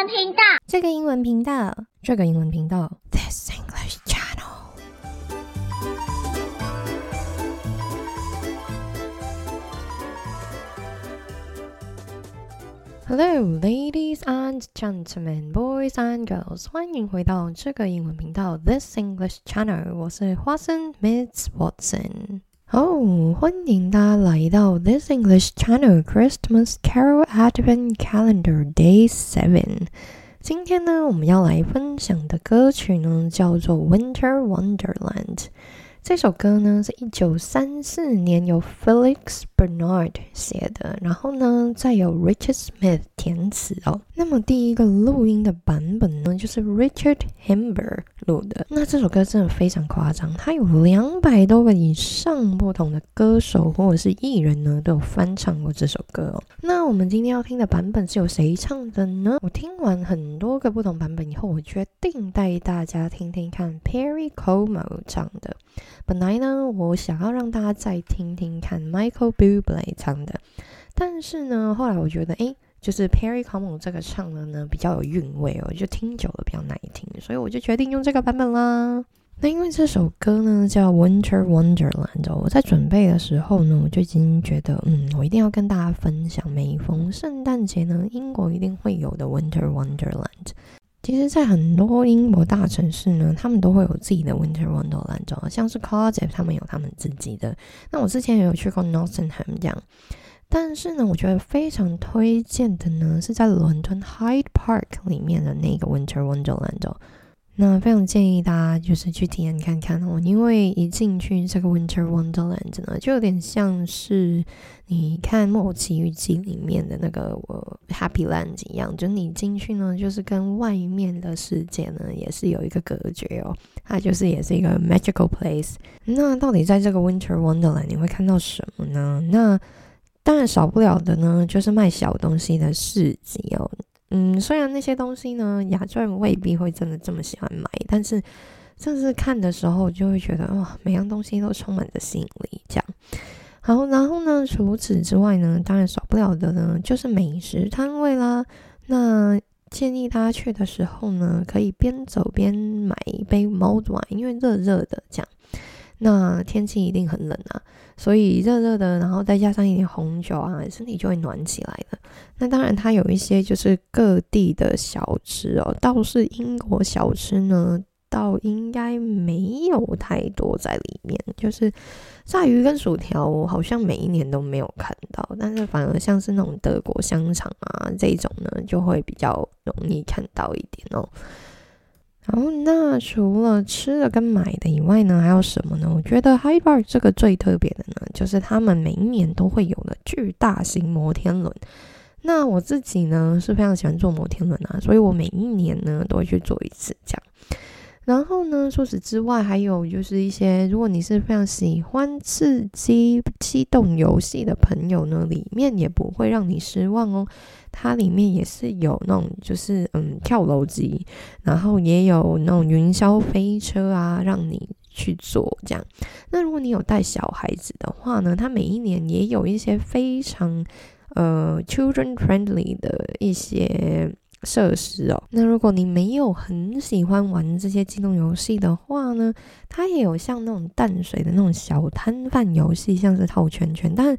文频道，这个英文频道，这个英文频道，This English Channel。Hello, ladies and gentlemen, boys and girls，欢迎回到这个英文频道，This English Channel。我是花生 Miss Watson。 哦，欢迎大家来到 This English Channel Christmas Carol Advent Calendar Day Seven。今天呢，我们要来分享的歌曲呢，叫做《Winter Wonderland》。这首歌呢是一九三四年由 Felix Bernard 写的，然后呢再由 Richard Smith 填词哦。 那么第一个录音的版本呢，就是 Richard Hamber 录的。那这首歌真的非常夸张，它有两百多个以上不同的歌手或者是艺人呢都有翻唱过这首歌哦。那我们今天要听的版本是由谁唱的呢？我听完很多个不同版本以后，我决定带大家听听看 Perry Como 唱的。本来呢，我想要让大家再听听看 Michael Bublé 唱的，但是呢，后来我觉得，诶，就是 Perry Como 这个唱的呢比较有韵味哦，就听久了比较耐听，所以我就决定用这个版本啦。那因为这首歌呢叫 Winter Wonderland，我在准备的时候呢，我就已经觉得，嗯，我一定要跟大家分享，每逢圣诞节呢，英国一定会有的 Winter Wonderland。其实，在很多英国大城市呢，他们都会有自己的 Winter Wonderland，像是 Cardiff，他们有他们自己的。那我之前也有去过 Nottingham 这样，但是呢，我觉得非常推荐的呢，是在伦敦 Hyde Park 里面的那个 Winter Wonderland。那非常建议大家就是去体验看看哦，因为一进去这个 Winter Wonderland 呢，就有点像是你看《莫奇遇记》里面的那个 Happy Land 一样，就你进去呢，就是跟外面的世界呢也是有一个隔绝哦，它就是也是一个 magical place。那到底在这个 Winter Wonderland 你会看到什么呢？那当然少不了的呢，就是卖小东西的市集哦。嗯，虽然那些东西呢，亚洲人未必会真的这么喜欢买，但是正是看的时候，就会觉得哇，每样东西都充满着吸引力。这样，好，然后呢，除此之外呢，当然少不了的呢，就是美食摊位啦。那建议大家去的时候呢，可以边走边买一杯 mulled wine，因为热热的这样。那天气一定很冷啊，所以热热的，然后再加上一点红酒啊，身体就会暖起来的。那当然，它有一些就是各地的小吃哦，倒是英国小吃呢，倒应该没有太多在里面。就是炸鱼跟薯条，我好像每一年都没有看到，但是反而像是那种德国香肠啊这种呢，就会比较容易看到一点哦。然后，那除了吃的跟买的以外呢，还有什么呢？我觉得 Hyper 这个最特别的呢，就是他们每一年都会有的巨大型摩天轮。那我自己呢是非常喜欢坐摩天轮啊，所以我每一年呢都会去坐一次这样。然后呢，除此之外，还有就是一些，如果你是非常喜欢刺激、激动游戏的朋友呢，里面也不会让你失望哦。它里面也是有那种，就是嗯，跳楼机，然后也有那种云霄飞车啊，让你去做这样。那如果你有带小孩子的话呢，它每一年也有一些非常呃 children friendly 的一些。设施哦，那如果你没有很喜欢玩这些机动游戏的话呢，它也有像那种淡水的那种小摊贩游戏，像是套圈圈，但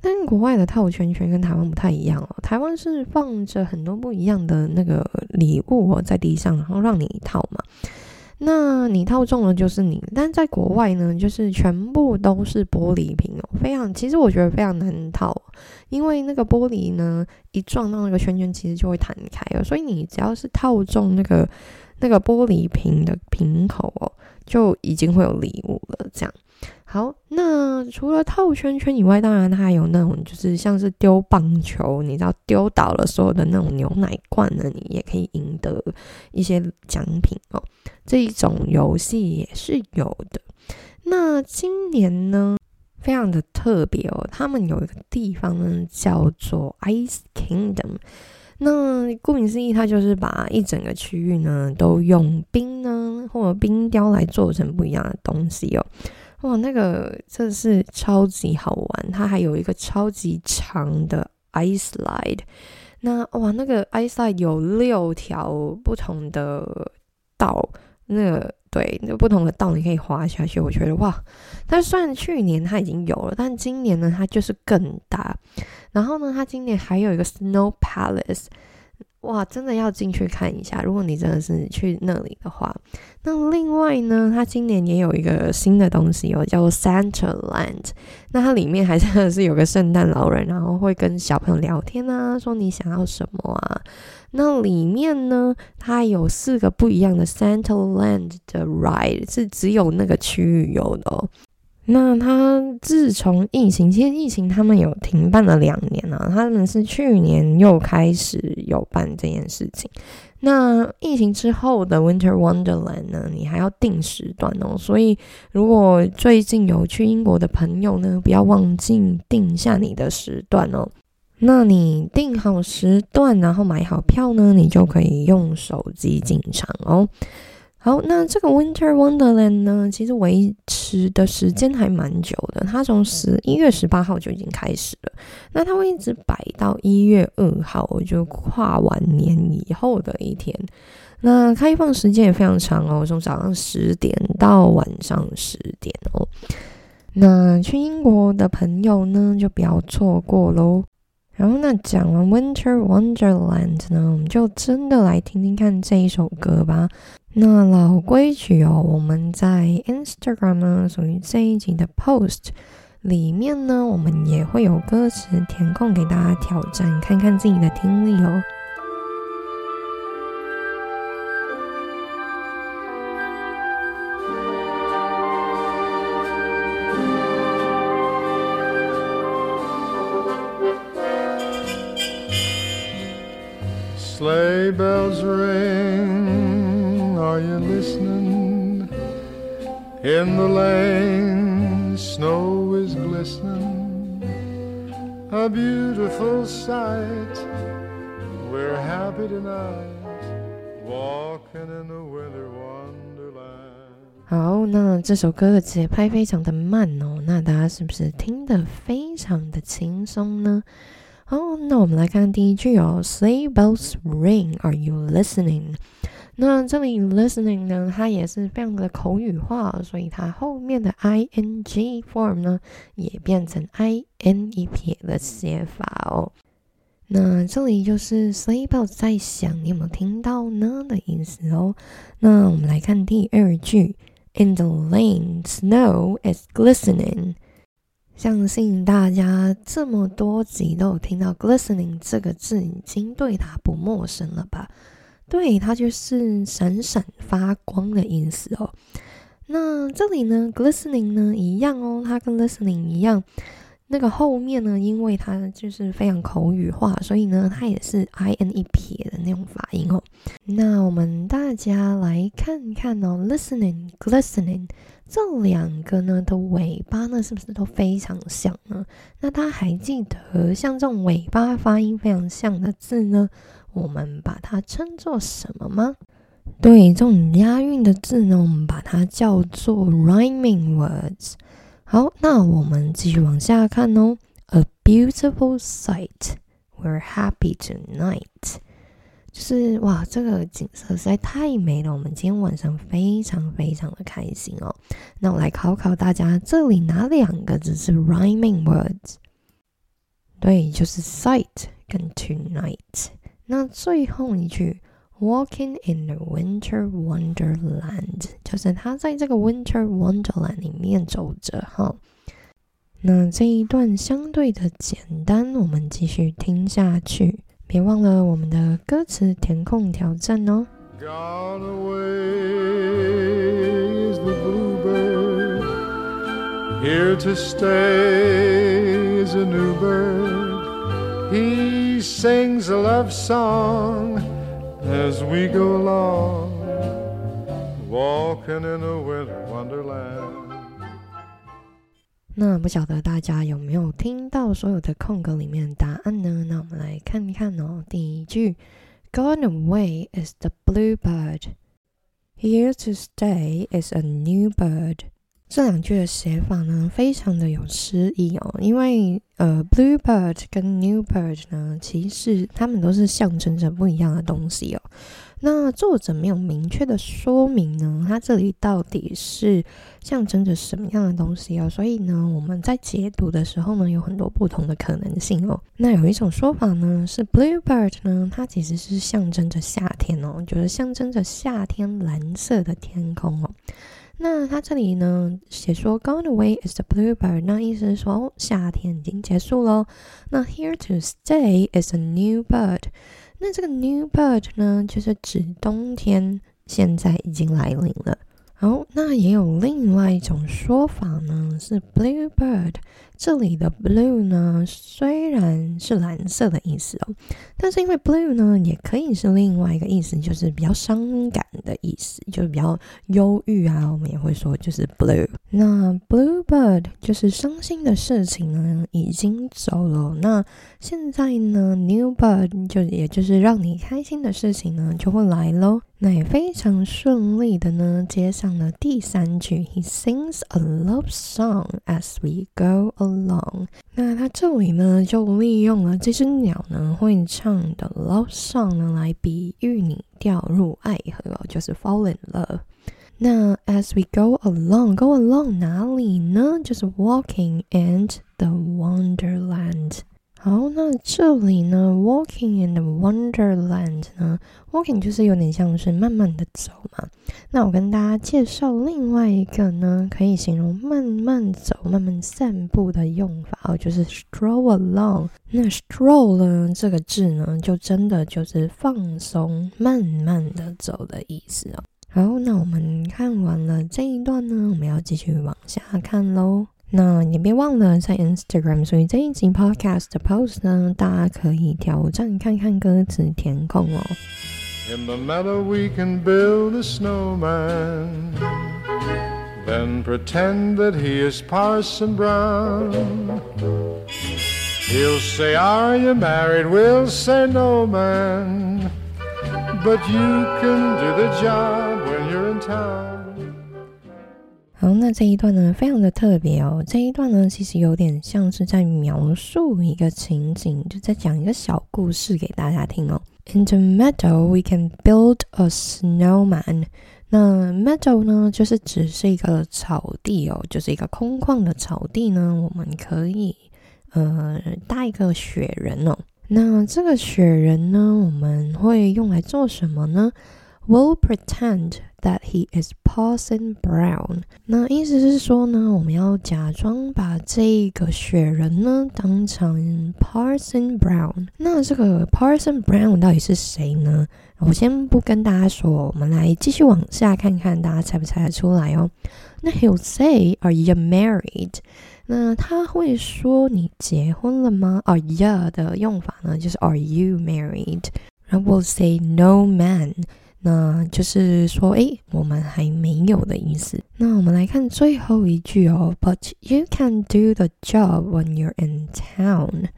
但国外的套圈圈跟台湾不太一样哦，台湾是放着很多不一样的那个礼物哦在地上，然后让你套嘛。那你套中了就是你，但在国外呢，就是全部都是玻璃瓶哦，非常，其实我觉得非常难套，因为那个玻璃呢，一撞到那个圈圈，其实就会弹开了，所以你只要是套中那个那个玻璃瓶的瓶口哦，就已经会有礼物了，这样。好，那除了套圈圈以外，当然它还有那种，就是像是丢棒球，你知道丢倒了所有的那种牛奶罐呢，你也可以赢得一些奖品哦。这一种游戏也是有的。那今年呢，非常的特别哦，他们有一个地方呢叫做 Ice Kingdom。那顾名思义，它就是把一整个区域呢都用冰呢或者冰雕来做成不一样的东西哦。哇，那个真的是超级好玩！它还有一个超级长的 ice slide，那哇，那个 ice slide 有六条不同的道，那个对，那不同的道你可以滑下去。我觉得哇，但虽然去年它已经有了，但今年呢，它就是更大。然后呢，它今年还有一个 Snow Palace。哇，真的要进去看一下！如果你真的是去那里的话，那另外呢，它今年也有一个新的东西哦，叫做 Santa Land。那它里面还真的是有个圣诞老人，然后会跟小朋友聊天啊，说你想要什么啊。那里面呢，它有四个不一样的 Santa Land 的 ride，是只有那个区域有的哦。那他自从疫情，其实疫情他们有停办了两年了，他们是去年又开始有办这件事情。那疫情之后的 Winter Wonderland 呢，你还要定时段哦，所以如果最近有去英国的朋友呢，不要忘记定下你的时段哦。那你定好时段，然后买好票呢，你就可以用手机进场哦。好，那这个 Winter Wonderland 呢，其实维持的时间还蛮久的。它从十一月十八号就已经开始了，那它会一直摆到一月二号，就跨完年以后的一天。那开放时间也非常长哦，从早上十点到晚上十点哦。那去英国的朋友呢，就不要错过喽。然后那讲完 Winter Wonderland 呢，我们就真的来听听看这一首歌吧。那老规矩哦，我们在 Instagram 呢，属于这一集的 post 里面呢，我们也会有歌词填空给大家挑战，看看自己的听力哦。Sleigh bells ring, are you listening? In the lane, snow is glistening, a beautiful sight. We're happy tonight, walking in the winter wonderland. 好，那这首歌的节拍非常的慢哦，那大家是不是听得非常的轻松呢？ 好，那我们来看第一句哦，Sleigh bells ring, are you listening？那这里 listening 呢，它也是非常的口语化，所以它后面的 ing form 呢，也变成 i n 一撇的写法哦。那这里就是 sleigh bells 在响，你有没有听到呢的意思哦？那我们来看第二句，In the lane, snow is glistening。相信大家这么多集都有听到 glistening 这个字，已经对它不陌生了吧？对，它就是闪闪发光的意思哦。那这里呢，glistening 呢一样哦，它跟 listening 一样。那个后面呢，因为它就是非常口语化，所以呢，它也是 i n 一撇的那种发音哦。那我们大家来看看哦，listening、glistening 这两个呢的尾巴呢，是不是都非常像呢？那大家还记得像这种尾巴发音非常像的字呢，我们把它称作什么吗？对，这种押韵的字呢，我们把它叫做 rhyming words。好，那我们继续往下看哦。A beautiful sight, we're happy tonight。就是哇，这个景色实在太美了，我们今天晚上非常非常的开心哦。那我来考考大家，这里哪两个字是 rhyming words？对，就是 sight 跟 tonight。那最后一句。Walking in the winter wonderland，就是他在这个 winter wonderland 里面走着哈。那这一段相对的简单，我们继续听下去。别忘了我们的歌词填空挑战哦。Gone away is the bluebird. Here to stay is a new bird. He sings a love song as we go along, walking in a winter wonderland. 那不晓得大家有没有听到所有的空格里面的答案呢？那我们来看看哦。第一句，Gone away is the bluebird. Here to stay is a new bird. 这两句的写法呢，非常的有诗意哦。因为呃，bluebird 跟 new bird 呢，其实它们都是象征着不一样的东西哦。那作者没有明确的说明呢，它这里到底是象征着什么样的东西哦？所以呢，我们在解读的时候呢，有很多不同的可能性哦。那有一种说法呢，是 bluebird 呢，它其实是象征着夏天哦，就是象征着夏天蓝色的天空哦。那它这里呢写说 gone away is the bluebird，那意思是说，夏天已经结束喽。那 here to stay is a new bird。那这个 new bird 呢，就是指冬天现在已经来临了。好，那也有另外一种说法呢，是 blue bird。这里的 blue 呢，虽然是蓝色的意思哦，但是因为 blue 呢，也可以是另外一个意思，就是比较伤感的意思，就是比较忧郁啊。我们也会说就是 blue。那 blue bird 就是伤心的事情呢，已经走了。那现在呢，new bird 就也就是让你开心的事情呢，就会来喽。那也非常顺利的呢，接上了第三句，He sings a love song as we go along。那他这里呢，就利用了这只鸟呢会唱的 love song 呢，来比喻你掉入爱河，就是 fall in love。那 as we go along，go along 哪里呢？就是 walking and the wonderland。好，那这里呢，walking and the wonderland 呢，walking 就是有点像是慢慢的走嘛。那我跟大家介绍另外一个呢，可以形容慢慢走、慢慢散步的用法哦，就是 stroll along。那 stroll 呢这个字呢，就真的就是放松、慢慢的走的意思哦。好，那我们看完了这一段呢，我们要继续往下看喽。那也别忘了在 Instagram，所以这一集 Podcast 的 post 呢，大家可以挑战看看歌词填空哦。In the meadow we can build a snowman, then pretend that he is Parson Brown. He'll say, Are you married? We'll say, No, man. But you can do the job when you're in town. 好，那这一段呢，非常的特别哦。这一段呢，其实有点像是在描述一个情景，就在讲一个小故事给大家听哦。In the meadow, we can build a snowman。那 meadow 呢，就是只是一个草地哦，就是一个空旷的草地呢，我们可以呃搭一个雪人哦。那这个雪人呢，我们会用来做什么呢？？We'll pretend. That he is Parson Brown。那意思是说呢，我们要假装把这个雪人呢当成 Parson Brown。那这个 Parson Brown 到底是谁呢？我先不跟大家说，我们来继续往下看看，大家猜不猜得出来哦？那 He'll say, "Are you married?" 那他会说你结婚了吗？Are you 的用法呢，就是 Are you married？然后 We'll say, "No man." 那就是说，诶，我们还没有的意思。那我们来看最后一句哦，But you can do the job when you're in town。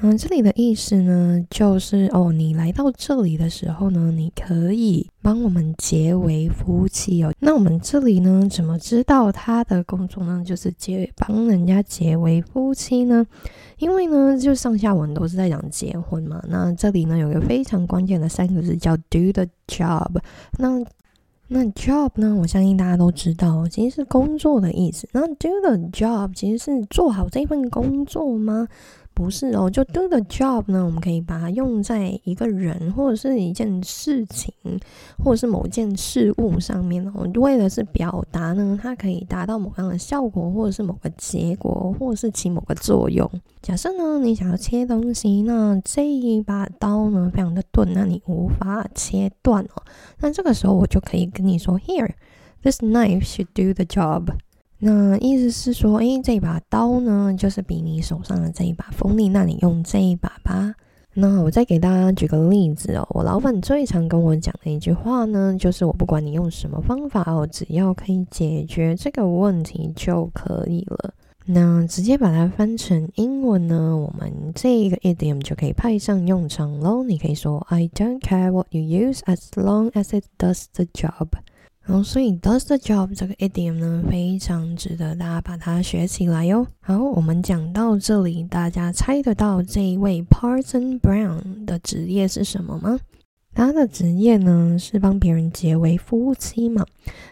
那这里的意思呢，就是哦，你来到这里的时候呢，你可以帮我们结为夫妻哦。那我们这里呢，怎么知道他的工作呢？就是结帮人家结为夫妻呢？因为呢，就上下文都是在讲结婚嘛。那这里呢，有个非常关键的三个字叫 do the job。那那 job 呢，我相信大家都知道，其实是工作的意思。那 do the job 其实是做好这份工作吗？不是哦，就 do the job 呢，我们可以把它用在一个人或者是一件事情，或者是某件事物上面哦。为的是表达呢，它可以达到某样的效果，或者是某个结果，或者是起某个作用。假设呢，你想要切东西，那这一把刀呢非常的钝，那你无法切断哦。那这个时候我就可以跟你说，Here，this knife should do the job。那意思是说，诶，这把刀呢，就是比你手上的这一把锋利，那你用这一把吧。那我再给大家举个例子哦，我老板最常跟我讲的一句话呢，就是我不管你用什么方法哦，只要可以解决这个问题就可以了。那直接把它翻成英文呢，我们这一个 idiom 就可以派上用场喽。你可以说，I don't care what you use as long as it does the job。然后，所以 does the job 这个 idiom 呢，非常值得大家把它学起来哟。好，我们讲到这里，大家猜得到这一位 Parson Brown 的职业是什么吗？他的职业呢是帮别人结为夫妻嘛。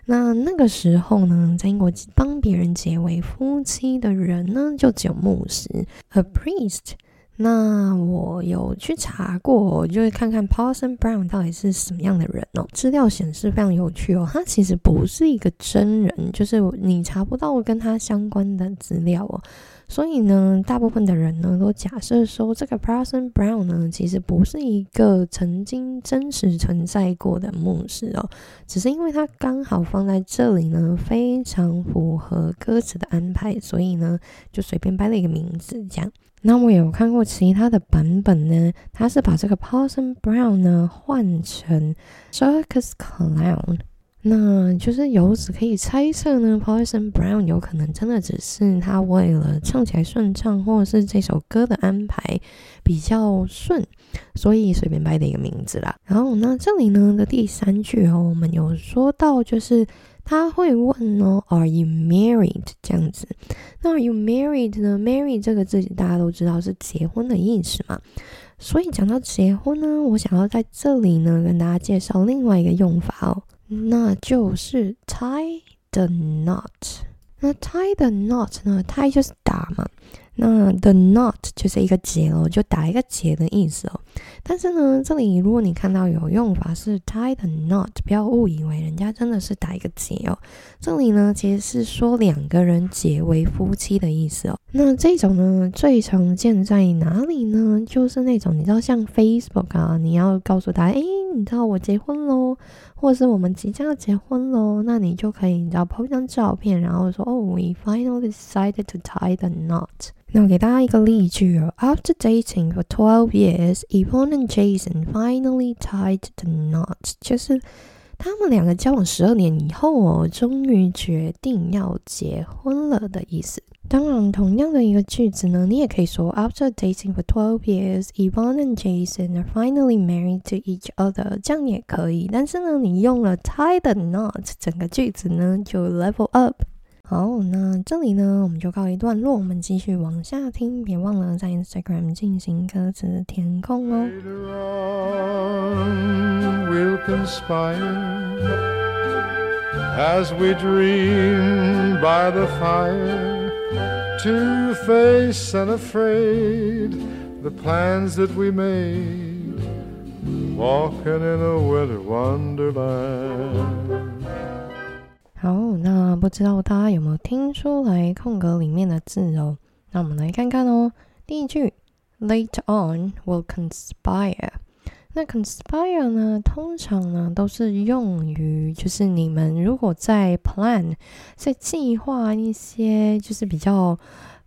那那个时候呢，在英国帮别人结为夫妻的人呢，就只有牧师，a priest。那我有去查过，就是看看 Parson Brown 到底是什么样的人哦。资料显示非常有趣哦，他其实不是一个真人，就是你查不到跟他相关的资料哦。所以呢，大部分的人呢都假设说，这个 Parson Brown 呢其实不是一个曾经真实存在过的牧师哦，只是因为他刚好放在这里呢，非常符合歌词的安排，所以呢就随便掰了一个名字这样。那我有看过其他的版本呢，他是把这个 Parson Brown 呢换成 Circus Clown，那就是由此可以猜测呢，Parson Brown 有可能真的只是他为了唱起来顺畅，或者是这首歌的安排比较顺，所以随便掰的一个名字啦。然后那这里呢的第三句哦，我们有说到就是。他会问哦，Are you married？这样子，那 Are you married 呢？Marry 这个字大家都知道是结婚的意思嘛。所以讲到结婚呢，我想要在这里呢跟大家介绍另外一个用法哦，那就是 tie the knot。那 tie the knot 呢？tie 就是打嘛。那 the knot 就是一个结哦，就打一个结的意思哦。但是呢，这里如果你看到有用法是 tie the knot，不要误以为人家真的是打一个结哦。这里呢，其实是说两个人结为夫妻的意思哦。那这种呢，最常见在哪里呢？就是那种你知道像 Facebook 啊，你要告诉他，哎，你知道我结婚喽，或者是我们即将要结婚喽，那你就可以你知道拍一张照片，然后说，哦，we finally decided to tie the knot。那我给大家一个例句哦。After dating for twelve years, Yvonne and Jason finally tied the knot。就是 他们两个交往十二年以后哦，终于决定要结婚了的意思。当然，同样的一个句子呢，你也可以说 After dating for twelve years, Ivan and Jason are finally married to each other。这样也可以。但是呢，你用了 tie the knot，整个句子呢就 level up。好，那这里呢，我们就告一段落。我们继续往下听，别忘了在 Instagram 进行歌词填空哦。好，那不知道大家有没有听出来空格里面的字哦？那我们来看看哦。第一句，Later on will conspire。那 conspire 呢，通常呢都是用于就是你们如果在 plan 在计划一些就是比较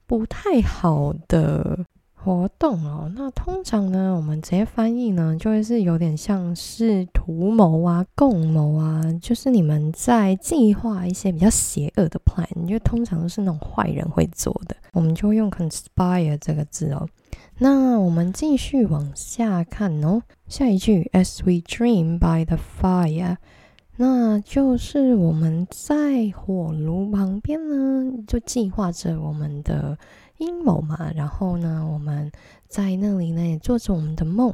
不太好的。活动哦，那通常呢，我们直接翻译呢，就会是有点像是图谋啊、共谋啊，就是你们在计划一些比较邪恶的 plan，因为通常都是那种坏人会做的，我们就用 conspire 这个字哦。那我们继续往下看哦，下一句 as we dream by the fire，那就是我们在火炉旁边呢，就计划着我们的。阴谋嘛，然后呢，我们在那里呢也做着我们的梦。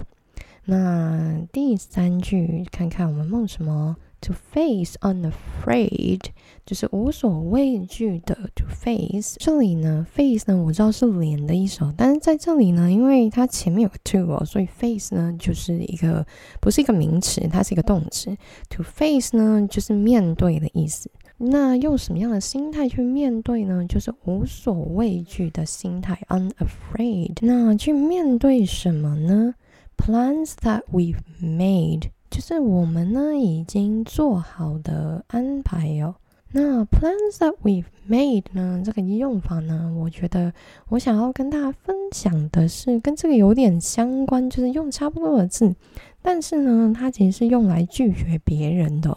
那第三句，看看我们梦什么？To face unafraid，就是无所畏惧的。To face，这里呢，face 呢，我知道是脸的意思，但是在这里呢，因为它前面有个 to 哦，所以 face 呢就是一个不是一个名词，它是一个动词。To face 呢，就是面对的意思。那用什么样的心态去面对呢？就是无所畏惧的心态，unafraid。那去面对什么呢？Plans that we've made，就是我们呢已经做好的安排哦。那 plans that we've made 呢？这个用法呢，我觉得我想要跟大家分享的是跟这个有点相关，就是用差不多的字，但是呢，它其实是用来拒绝别人的。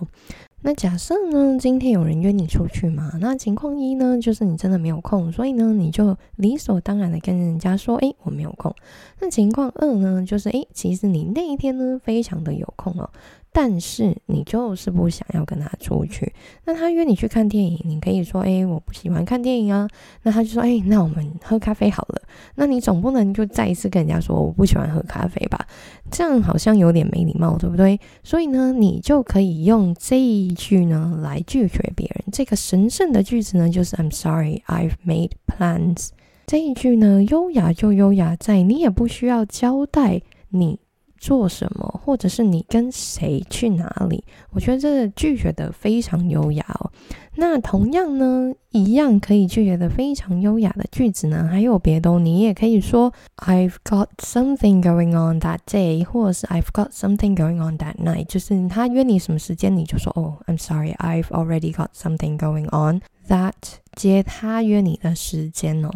那假设呢，今天有人约你出去嘛？那情况一呢，就是你真的没有空，所以呢，你就理所当然的跟人家说，哎，我没有空。那情况二呢，就是哎，其实你那一天呢，非常的有空哦。但是你就是不想要跟他出去。那他约你去看电影，你可以说：“哎，我不喜欢看电影啊。”那他就说：“哎，那我们喝咖啡好了。”那你总不能就再一次跟人家说：“我不喜欢喝咖啡吧？”这样好像有点没礼貌，对不对？所以呢，你就可以用这一句呢来拒绝别人。这个神圣的句子呢，就是 “I'm sorry, I've made plans。”这一句呢，优雅就优雅在你也不需要交代你。做什么，或者是你跟谁去哪里？我觉得这拒绝的非常优雅哦。那同样呢，一样可以拒绝的非常优雅的句子呢，还有别的，你也可以说 I've got something going on that day，或者是 I've got something going on that night。就是他约你什么时间，你就说哦，I'm sorry，I've already got something going on that。接他约你的时间哦。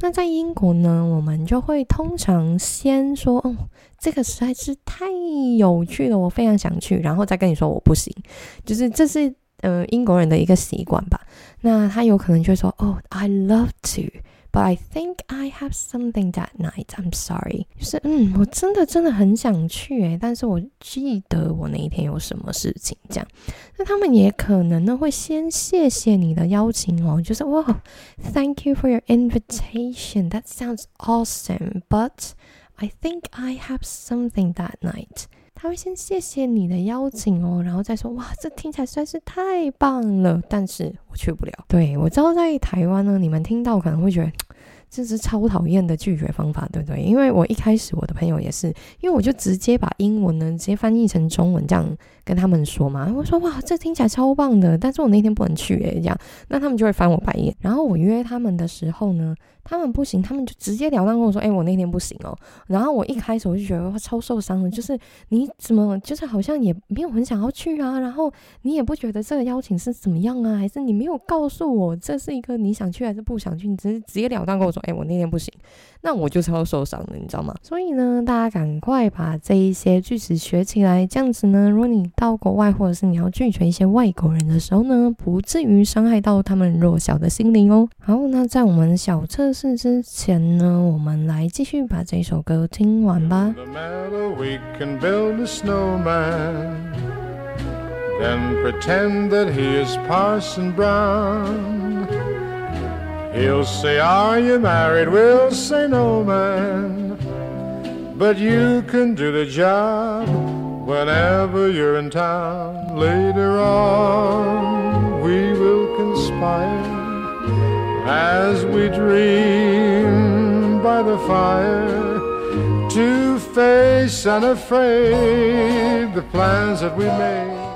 那在英国呢，我们就会通常先说，哦，这个实在是太有趣了，我非常想去，然后再跟你说我不行，就是这是呃英国人的一个习惯吧。那他有可能就会说，哦，I love to。But I think I have something that night. I'm sorry. 就是嗯，我真的真的很想去诶，但是我记得我那一天有什么事情这样。那他们也可能呢会先谢谢你的邀请哦，就是哇，Thank you for your invitation. That sounds awesome. But I think I have something that night. 他会先谢谢你的邀请哦，然后再说哇，这听起来实在是太棒了，但是我去不了。对我知道在台湾呢，你们听到可能会觉得。这是超讨厌的拒绝方法，对不对？因为我一开始我的朋友也是，因为我就直接把英文呢直接翻译成中文，这样跟他们说嘛。我说哇，这听起来超棒的，但是我那天不能去诶，这样，那他们就会翻我白眼。然后我约他们的时候呢。他们不行，他们就直截了当跟我说：“哎，我那天不行哦。”然后我一开始我就觉得超受伤的，就是你怎么就是好像也没有很想要去啊，然后你也不觉得这个邀请是怎么样啊，还是你没有告诉我这是一个你想去还是不想去，你只是直截了当跟我说：“哎，我那天不行。”那我就超受伤的，你知道吗？所以呢，大家赶快把这一些句子学起来，这样子呢，如果你到国外或者是你要拒绝一些外国人的时候呢，不至于伤害到他们弱小的心灵哦。好，那在我们小测试之前呢，我们来继续把这首歌听完吧。Then pretend that he is Parson Brown. He'll say, Are you married? We'll say, No, man. But you can do the job whenever you're in town. Later on, we will conspire as we dream by the fire to face unafraid the plans that we made.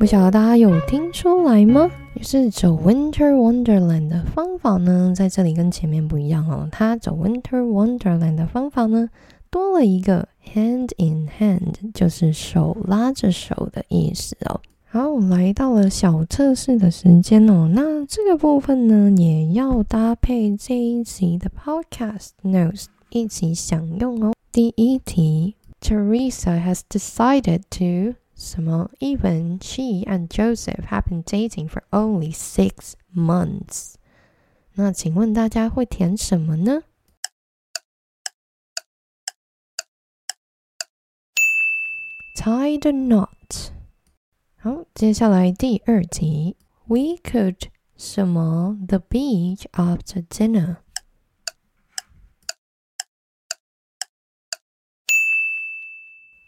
不晓得大家有听出来吗？于是走 Winter Wonderland 的方法呢，在这里跟前面不一样哦。它走 Winter Wonderland 的方法呢，多了一个 hand in hand，就是手拉着手的意思哦。好，来到了小测试的时间哦。那这个部分呢，也要搭配这一集的 Podcast Notes 一起享用哦。第一题，Teresa has decided to 什么？Even she and Joseph have been dating for only six months。那请问大家会填什么呢？Tie the knot。好，接下来第二题，We could 什么？The beach after dinner。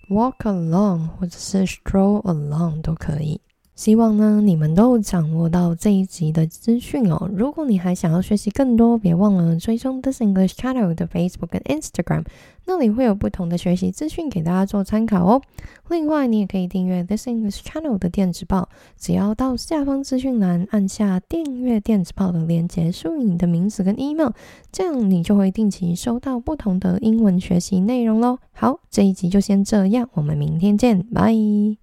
Walk along 或者是 stroll along 都可以。 希望呢，你们都掌握到这一集的资讯哦。如果你还想要学习更多，别忘了追踪 This English Channel 的 Facebook 跟 Instagram，那里会有不同的学习资讯给大家做参考哦。另外，你也可以订阅 This English Channel 的电子报，只要到下方资讯栏按下订阅电子报的连接，输入你的名字跟 email，这样你就会定期收到不同的英文学习内容喽。好，这一集就先这样，我们明天见，拜。